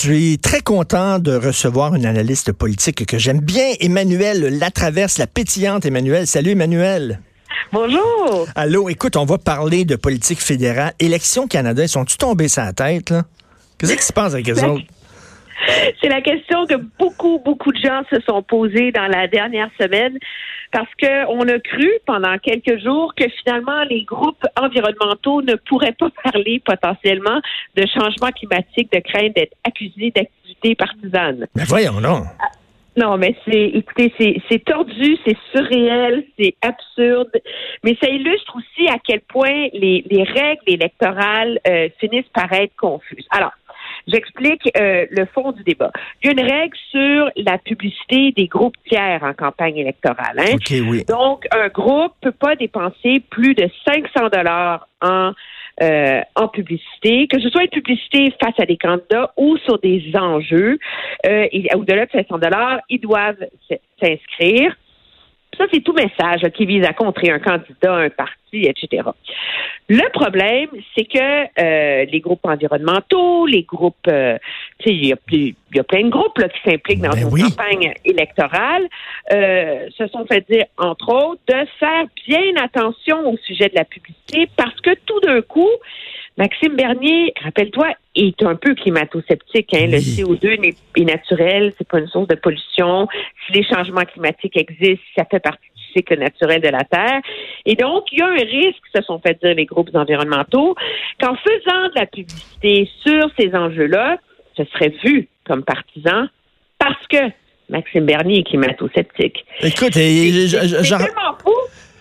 suis très content de recevoir une analyste politique que j'aime bien, Emmanuel Latraverse, la pétillante Emmanuel. Salut Emmanuel. Bonjour. Allô, écoute, on va parler de politique fédérale. Élections Canada, ils sont-tu tombés sa tête, là? Qu'est-ce qui se passe avec les autres? C'est la question que beaucoup, beaucoup de gens se sont posés dans la dernière semaine parce qu'on a cru pendant quelques jours que finalement les groupes environnementaux ne pourraient pas parler potentiellement de changement climatique, de crainte d'être accusés d'activités partisanes. Mais voyons, non. Non, mais c'est, écoutez, c'est, tordu, c'est surréel, c'est absurde, mais ça illustre aussi à quel point les, règles électorales euh, finissent par être confuses. Alors, J'explique euh, le fond du débat. Il y a une règle sur la publicité des groupes tiers en campagne électorale. Hein? oui. Donc, un groupe peut pas dépenser plus de 500 dollars en euh, en publicité, que ce soit une publicité face à des candidats ou sur des enjeux, euh, au-delà de 500 dollars, ils doivent s'inscrire. Ça, c'est tout message qui vise à contrer un candidat, un parti, etc. Le problème, c'est que euh, les groupes environnementaux, les groupes, euh, il y, a plein de groupes là, qui s'impliquent dans ben une campagne électorale, euh, se sont fait dire, entre autres, de faire bien attention au sujet de la publicité parce que tout d'un coup, Maxime Bernier, rappelle-toi, est un peu climato-sceptique. Hein? Le CO2 est, naturel, c'est pas une source de pollution. Si les changements climatiques existent, ça fait partie du cycle naturel de la Terre. Et donc, il y a un risque, se sont fait dire les groupes environnementaux, qu'en faisant de la publicité sur ces enjeux-là, ce serait vu comme partisan parce que Maxime Bernier est climato-sceptique. Écoute,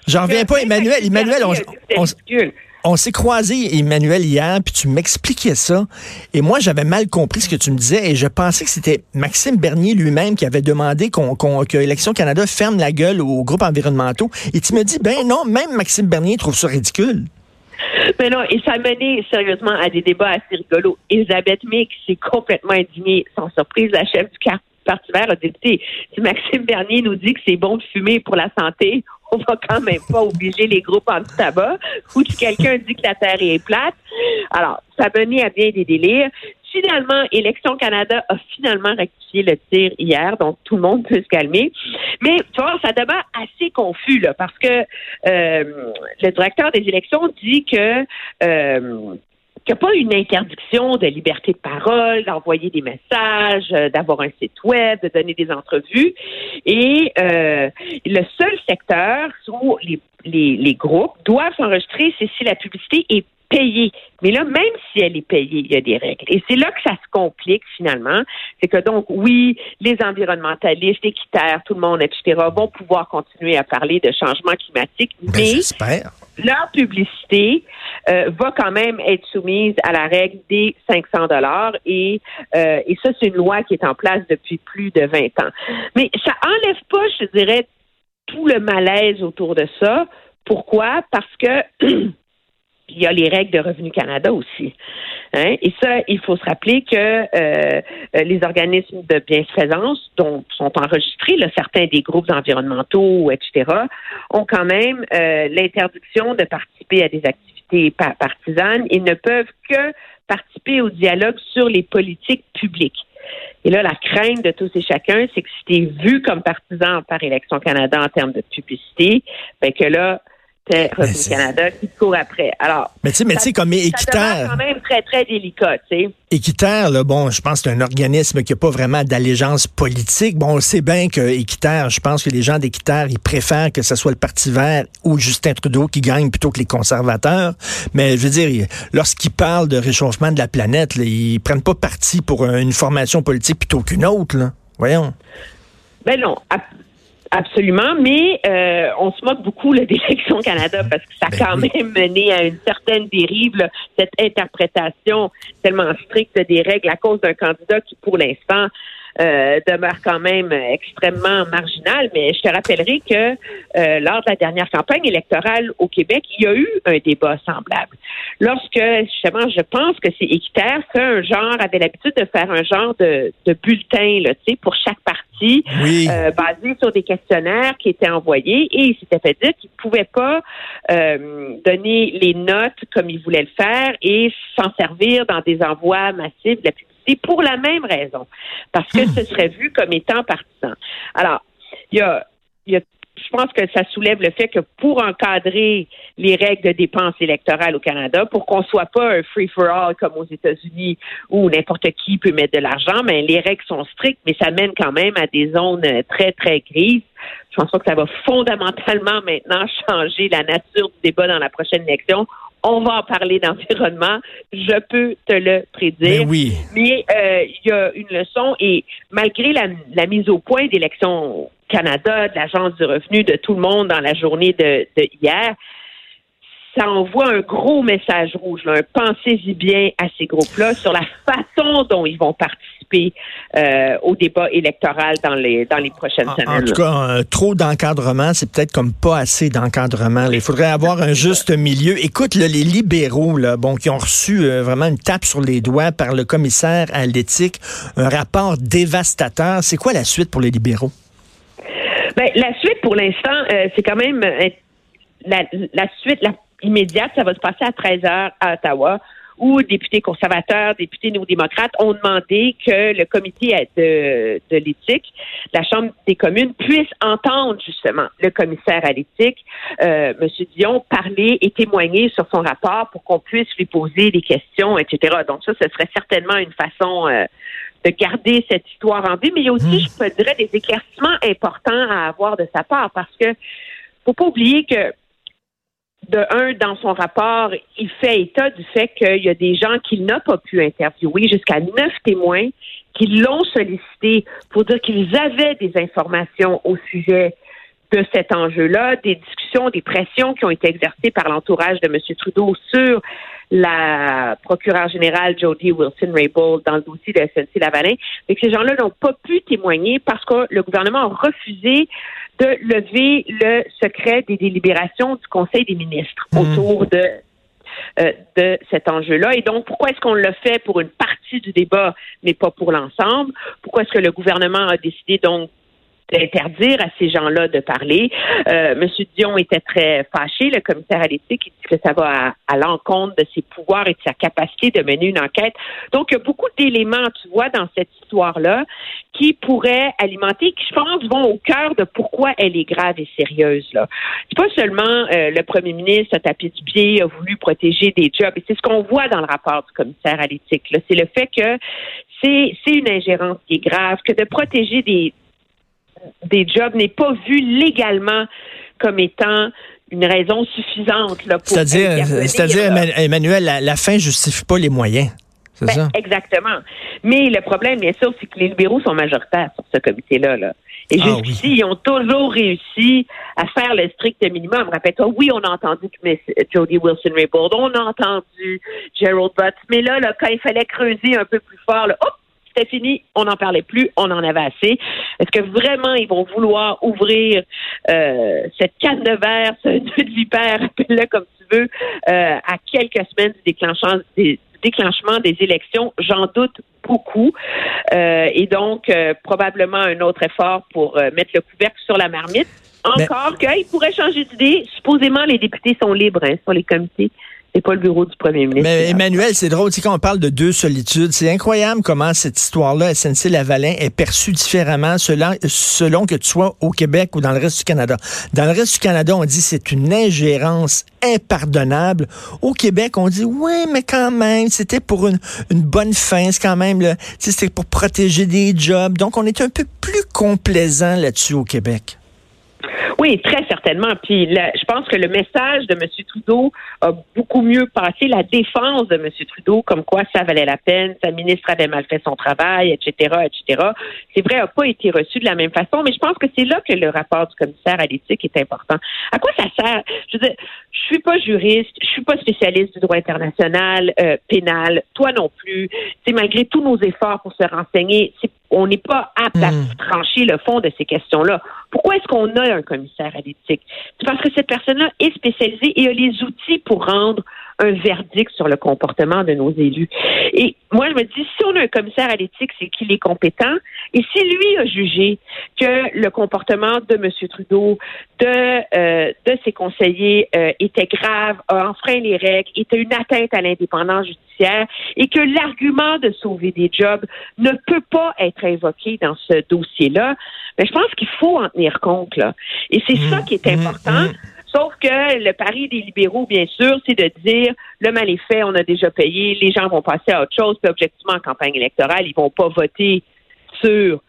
j'en reviens pas, Emmanuel. Emmanuel, on, on s'est croisé, Emmanuel, hier, puis tu m'expliquais ça. Et moi, j'avais mal compris ce que tu me disais et je pensais que c'était Maxime Bernier lui-même qui avait demandé qu'on, Canada ferme la gueule aux groupes environnementaux. Et tu me dis, ben non, même Maxime Bernier trouve ça ridicule. Mais non, et ça a mené sérieusement à des débats assez rigolos. Elisabeth Mick s'est complètement indignée, sans surprise, la chef du Parti vert a dit, si Maxime Bernier nous dit que c'est bon de fumer pour la santé, on va quand même pas obliger les groupes anti-tabac ou si quelqu'un dit que la Terre est plate. Alors, ça mené à bien des délires. Finalement, Élection Canada a finalement rectifié le tir hier, donc tout le monde peut se calmer. Mais tu vois, ça demeure assez confus là, parce que euh, le directeur des élections dit que euh, qu'il n'y a pas une interdiction de liberté de parole, d'envoyer des messages, euh, d'avoir un site web, de donner des entrevues. Et euh, le seul secteur où les, les, les groupes doivent s'enregistrer, c'est si la publicité est payée. Mais là, même si elle est payée, il y a des règles. Et c'est là que ça se complique finalement. C'est que donc, oui, les environnementalistes, équitaires, tout le monde, etc., vont pouvoir continuer à parler de changement climatique, ben, mais leur publicité euh, va quand même être soumise à la règle des 500 dollars et, euh, et ça, c'est une loi qui est en place depuis plus de 20 ans. Mais ça enlève pas, je dirais, tout le malaise autour de ça. Pourquoi? Parce que il y a les règles de Revenu Canada aussi. Hein? Et ça, il faut se rappeler que euh, les organismes de bienfaisance dont sont enregistrés, certains des groupes environnementaux, etc., ont quand même euh, l'interdiction de participer à des activités partisanes et ne peuvent que participer au dialogue sur les politiques publiques. Et là, la crainte de tous et chacun, c'est que si tu es vu comme partisan par Élection Canada en termes de publicité, ben que là, Revenu Canada qui court après. Alors, mais tu sais, mais tu sais, comme Équiterre. C'est quand même très, très délicat, tu sais. Équiterre, là, bon, je pense que c'est un organisme qui n'a pas vraiment d'allégeance politique. Bon, on sait bien que Équiterre, je pense que les gens d'Équiterre, ils préfèrent que ce soit le Parti vert ou Justin Trudeau qui gagne plutôt que les conservateurs. Mais je veux dire, lorsqu'ils parlent de réchauffement de la planète, là, ils prennent pas parti pour une formation politique plutôt qu'une autre, là. Voyons. Ben non, Absolument, mais euh, on se moque beaucoup d'Élection Canada parce que ça a ben quand même mené à une certaine dérive, cette interprétation tellement stricte des règles à cause d'un candidat qui, pour l'instant, euh, demeure quand même extrêmement marginal. Mais je te rappellerai que euh, lors de la dernière campagne électorale au Québec, il y a eu un débat semblable. Lorsque, justement, je pense que c'est équitaire, fait un genre, avait l'habitude de faire un genre de, de bulletin là, pour chaque parti euh, basé sur des questionnaires qui étaient envoyés et il s'était fait dire qu'il ne pouvait pas euh, donner les notes comme il voulait le faire et s'en servir dans des envois massifs de la publicité pour la même raison, parce que hmm. ce serait vu comme étant partisan. Alors, il y a, il y a je pense que ça soulève le fait que pour encadrer les règles de dépenses électorales au Canada, pour qu'on soit pas un free-for-all comme aux États-Unis où n'importe qui peut mettre de l'argent, mais les règles sont strictes, mais ça mène quand même à des zones très, très grises. Je pense pas que ça va fondamentalement maintenant changer la nature du débat dans la prochaine élection. On va en parler d'environnement, je peux te le prédire. Mais oui. Mais euh, il y a une leçon et malgré la, la mise au point d'élections Canada, de l'Agence du revenu, de tout le monde dans la journée de, hier, ça envoie un gros message rouge, un pensez-y bien à ces groupes-là sur la façon dont ils vont participer euh, au débat électoral dans les dans les prochaines semaines. En tout cas, trop d'encadrement, c'est peut-être comme pas assez d'encadrement. Il faudrait avoir un juste milieu. Écoute, les libéraux, là, bon, qui ont reçu euh, vraiment une tape sur les doigts par le commissaire à l'éthique, un rapport dévastateur. C'est quoi la suite pour les libéraux? Ben, la suite, pour l'instant, euh, c'est quand même euh, la, suite la, immédiate. Ça va se passer à 13 heures à Ottawa où députés conservateurs, députés néo-démocrates ont demandé que le comité de, de l'éthique, la Chambre des communes, puisse entendre justement le commissaire à l'éthique, euh, M. Dion, parler et témoigner sur son rapport pour qu'on puisse lui poser des questions, etc. Donc ça, ce serait certainement une façon euh, de garder cette histoire en vie, mais il y a aussi, hmm. je peux dire, des éclaircissements importants à avoir de sa part parce que faut pas oublier que de un, dans son rapport, il fait état du fait qu'il y a des gens qu'il n'a pas pu interviewer, jusqu'à neuf témoins qui l'ont sollicité pour dire qu'ils avaient des informations au sujet de cet enjeu-là, des discussions, des pressions qui ont été exercées par l'entourage de M. Trudeau sur la procureure générale Jody Wilson-Raybould dans le dossier de SNC Lavalin, mais que ces gens-là n'ont pas pu témoigner parce que le gouvernement a refusé de lever le secret des délibérations du Conseil des ministres mmh. autour de euh, de cet enjeu-là. Et donc, pourquoi est-ce qu'on le fait pour une partie du débat, mais pas pour l'ensemble? Pourquoi est-ce que le gouvernement a décidé donc d'interdire à ces gens-là de parler. Euh, Monsieur Dion était très fâché, le commissaire à l'éthique, il dit que ça va à, l'encontre de ses pouvoirs et de sa capacité de mener une enquête. Donc, il y a beaucoup d'éléments, tu vois, dans cette histoire-là qui pourraient alimenter, qui, je pense, vont au cœur de pourquoi elle est grave et sérieuse. Là, c'est pas seulement euh, le premier ministre a tapé du pied, a voulu protéger des jobs, et c'est ce qu'on voit dans le rapport du commissaire à l'éthique. C'est le fait que c'est une ingérence qui est grave, que de protéger des, des jobs n'est pas vu légalement comme étant une raison suffisante là, pour C'est-à-dire, c'est-à-dire Emmanuel, la, la, fin justifie pas les moyens. C'est ben, ça? Exactement. Mais le problème, bien sûr, c'est que les libéraux sont majoritaires sur ce comité-là. Là. Et ah jusqu'ici, ils ont toujours réussi à faire le strict minimum. Rappelle-toi, oui, on a entendu Jody Wilson-Raybould, on a entendu Gerald Butts, mais là, là, quand il fallait creuser un peu plus fort, là, hop, c'était fini, on n'en parlait plus, on en avait assez. Est-ce que vraiment ils vont vouloir ouvrir euh, cette canne de verre, ce nœud de vipère, appelle-le comme tu veux, euh, à quelques semaines du déclenchement des, déclenchement des élections, j'en doute beaucoup. Euh, et donc, probablement un autre effort pour mettre le couvercle sur la marmite. Encore qu'il pourrait changer d'idée. Supposément, les députés sont libres hein, sur les comités c'est pas le bureau du premier ministre. Mais Emmanuel, c'est drôle, quand on parle de deux solitudes, c'est incroyable comment cette histoire-là, SNC-Lavalin, est perçue différemment selon, selon que tu sois au Québec ou dans le reste du Canada. Dans le reste du Canada, on dit c'est une ingérence impardonnable. Au Québec, on dit oui, mais quand même, c'était pour une, une bonne fin, c'est quand même, c'était pour protéger des jobs. Donc, on est un peu plus complaisant là-dessus au Québec. Oui, très certainement. Puis je pense que le message de M. Trudeau a beaucoup mieux passé. La défense de M. Trudeau, comme quoi ça valait la peine, sa ministre avait mal fait son travail, etc., etc. C'est vrai, n'a pas été reçu de la même façon, mais je pense que c'est là que le rapport du commissaire à l'éthique est important. À quoi ça sert? Je veux dire, je suis pas juriste, je suis pas spécialiste du droit international, euh, pénal, toi non plus. C'est malgré tous nos efforts pour se renseigner, on n'est pas apte à hmm. trancher le fond de ces questions-là. Pourquoi est-ce qu'on a un commissaire à l'éthique? C'est parce que cette personne-là est spécialisée et a les outils pour rendre un verdict sur le comportement de nos élus. Et moi, je me dis, si on a un commissaire à l'éthique, c'est qu'il est compétent, Et si lui a jugé que le comportement de M. Trudeau, de, euh, de ses conseillers euh, était grave, a enfreint les règles, était une atteinte à l'indépendance judiciaire et que l'argument de sauver des jobs ne peut pas être invoqué dans ce dossier-là, mais ben, je pense qu'il faut en tenir compte. Là. Et c'est ça mmh, qui est mmh, important. Mmh. Sauf que le pari des libéraux, bien sûr, c'est de dire le mal est fait, on a déjà payé, les gens vont passer à autre chose, puis objectivement, en campagne électorale, ils vont pas voter sur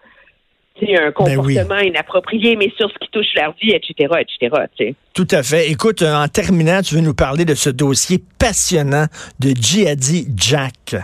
un ben comportement inapproprié, mais sur ce qui touche leur vie, etc., etc. Tout à fait. Écoute, en terminant, tu veux nous parler de ce dossier passionnant de Djihadi Jack.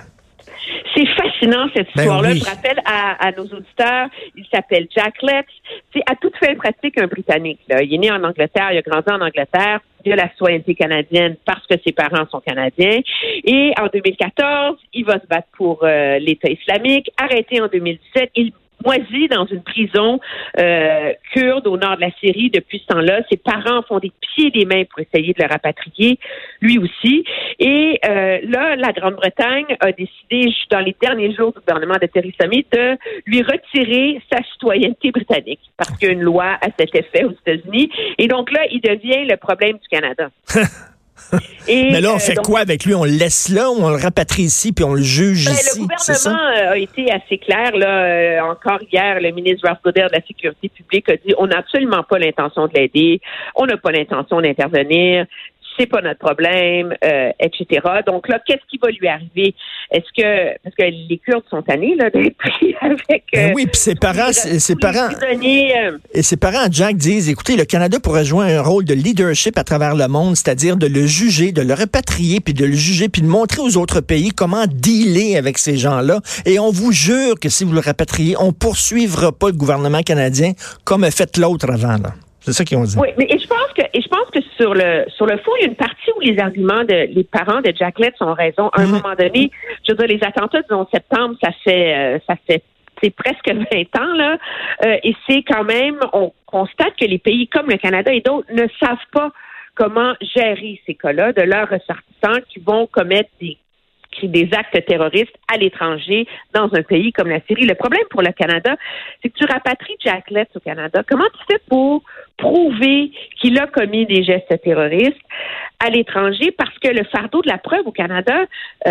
Fascinant cette ben histoire-là. Je rappelle à, nos auditeurs, il s'appelle Jack Letts. C'est à toute fin pratique un Britannique. Il est né en Angleterre, il a grandi en Angleterre. Il a la citoyenneté canadienne parce que ses parents sont canadiens. Et en 2014, il va se battre pour euh, l'État islamique. Arrêté en 2017, il moisi dans une prison euh, kurde au nord de la Syrie depuis ce temps-là. Ses parents font des pieds et des mains pour essayer de le rapatrier, lui aussi. Et euh, là, la Grande-Bretagne a décidé, dans les derniers jours du gouvernement de Theresa May, de lui retirer sa citoyenneté britannique parce qu'il y a une loi à cet effet aux États-Unis. Et donc là, il devient le problème du Canada. Mais là, on euh, fait quoi avec lui? On le laisse là ou on le rapatrie ici puis on le juge ben, ici? Le gouvernement euh, a été assez clair. Là, euh, encore hier, le ministre Ralph Goddard de la Sécurité publique a dit on n'a absolument pas l'intention de l'aider, on n'a pas l'intention d'intervenir c'est pas notre problème, euh, etc. Donc là, qu'est-ce qui va lui arriver? Est-ce que parce que les Kurdes sont tannés là d'être pris avec ben oui, puis ses parents, ses parents euh, et ses parents, Jack disent, écoutez, le Canada pourrait jouer un rôle de leadership à travers le monde, c'est-à-dire de le juger, de le repatrier, puis de le juger, puis de montrer aux autres pays comment dealer avec ces gens-là. Et on vous jure que si vous le rapatriez, on poursuivra pas le gouvernement canadien comme a fait l'autre avant. Là. C'est ça qu'ils ont dit. Oui, mais je pense que et je pense que sur le sur le fond, il y a une partie où les arguments de les parents de Jack Letts ont raison. À un mhm. moment donné, je veux dire, les attentats du 11 septembre, ça fait euh, ça fait c'est presque 20 ans là, euh, et c'est quand même on constate que les pays comme le Canada et d'autres ne savent pas comment gérer ces cas-là de leurs ressortissants qui vont commettre des des actes terroristes à l'étranger dans un pays comme la Syrie. Le problème pour le Canada, c'est que tu rapatries Jack Letts au Canada. Comment tu fais pour prouver qu'il a commis des gestes terroristes à l'étranger? Parce que le fardeau de la preuve au Canada euh,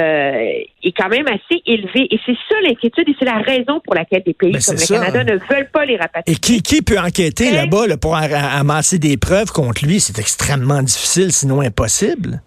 est quand même assez élevé. Et c'est ça l'inquiétude et c'est la raison pour laquelle des pays ben, comme le Canada ne veulent pas les rapatrier. Et qui, qui peut enquêter là-bas pour amasser des preuves contre lui? C'est extrêmement difficile, sinon impossible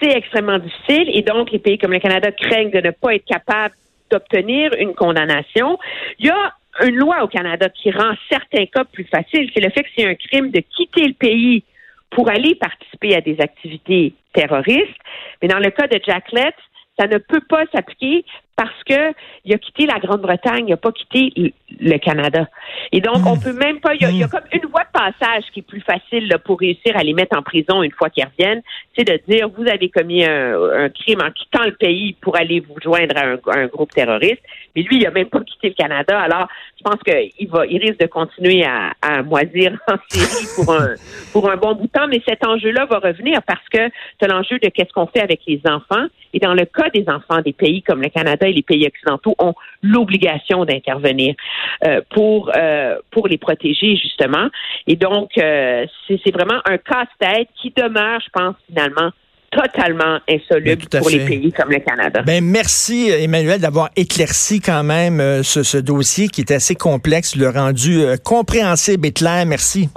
c'est extrêmement difficile et donc les pays comme le Canada craignent de ne pas être capables d'obtenir une condamnation. Il y a une loi au Canada qui rend certains cas plus faciles, c'est le fait que c'est un crime de quitter le pays pour aller participer à des activités terroristes. Mais dans le cas de Letts, ça ne peut pas s'appliquer parce que il a quitté la Grande-Bretagne, il n'a pas quitté le Canada. Et donc, on hmm. peut même pas. Il y, a, hmm. comme une voie de passage qui est plus facile pour réussir à les mettre en prison une fois qu'ils reviennent, c'est de dire vous avez commis un, crime en quittant le pays pour aller vous joindre à un, groupe terroriste. Mais lui, il a même pas quitté le Canada. Alors, je pense qu'il va, il risque de continuer à, à moisir en pour un pour un bon bout de temps. Mais cet enjeu-là va revenir parce que c'est l'enjeu de qu'est-ce qu'on fait avec les enfants. Et dans le cas des enfants des pays comme le Canada et les pays occidentaux ont l'obligation d'intervenir euh, pour euh, pour les protéger justement. Et donc euh, c'est vraiment un casse-tête qui demeure, je pense finalement totalement insoluble ben, pour les pays comme le Canada. Ben merci Emmanuel d'avoir éclairci quand même ce, ce, dossier qui est assez complexe, le rendu compréhensible et clair. Merci.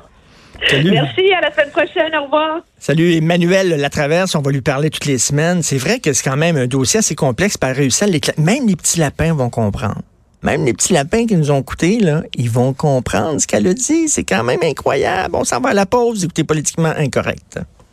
Merci, à la semaine prochaine, au revoir. Salut Emmanuel Latraverse, on va lui parler toutes les semaines. C'est vrai que c'est quand même un dossier assez complexe par réussir à Même les petits lapins vont comprendre. Même les petits lapins qui nous ont coûté, là, ils vont comprendre ce qu'elle a dit. C'est quand même incroyable. On s'en va à la pause, écoutez politiquement incorrect.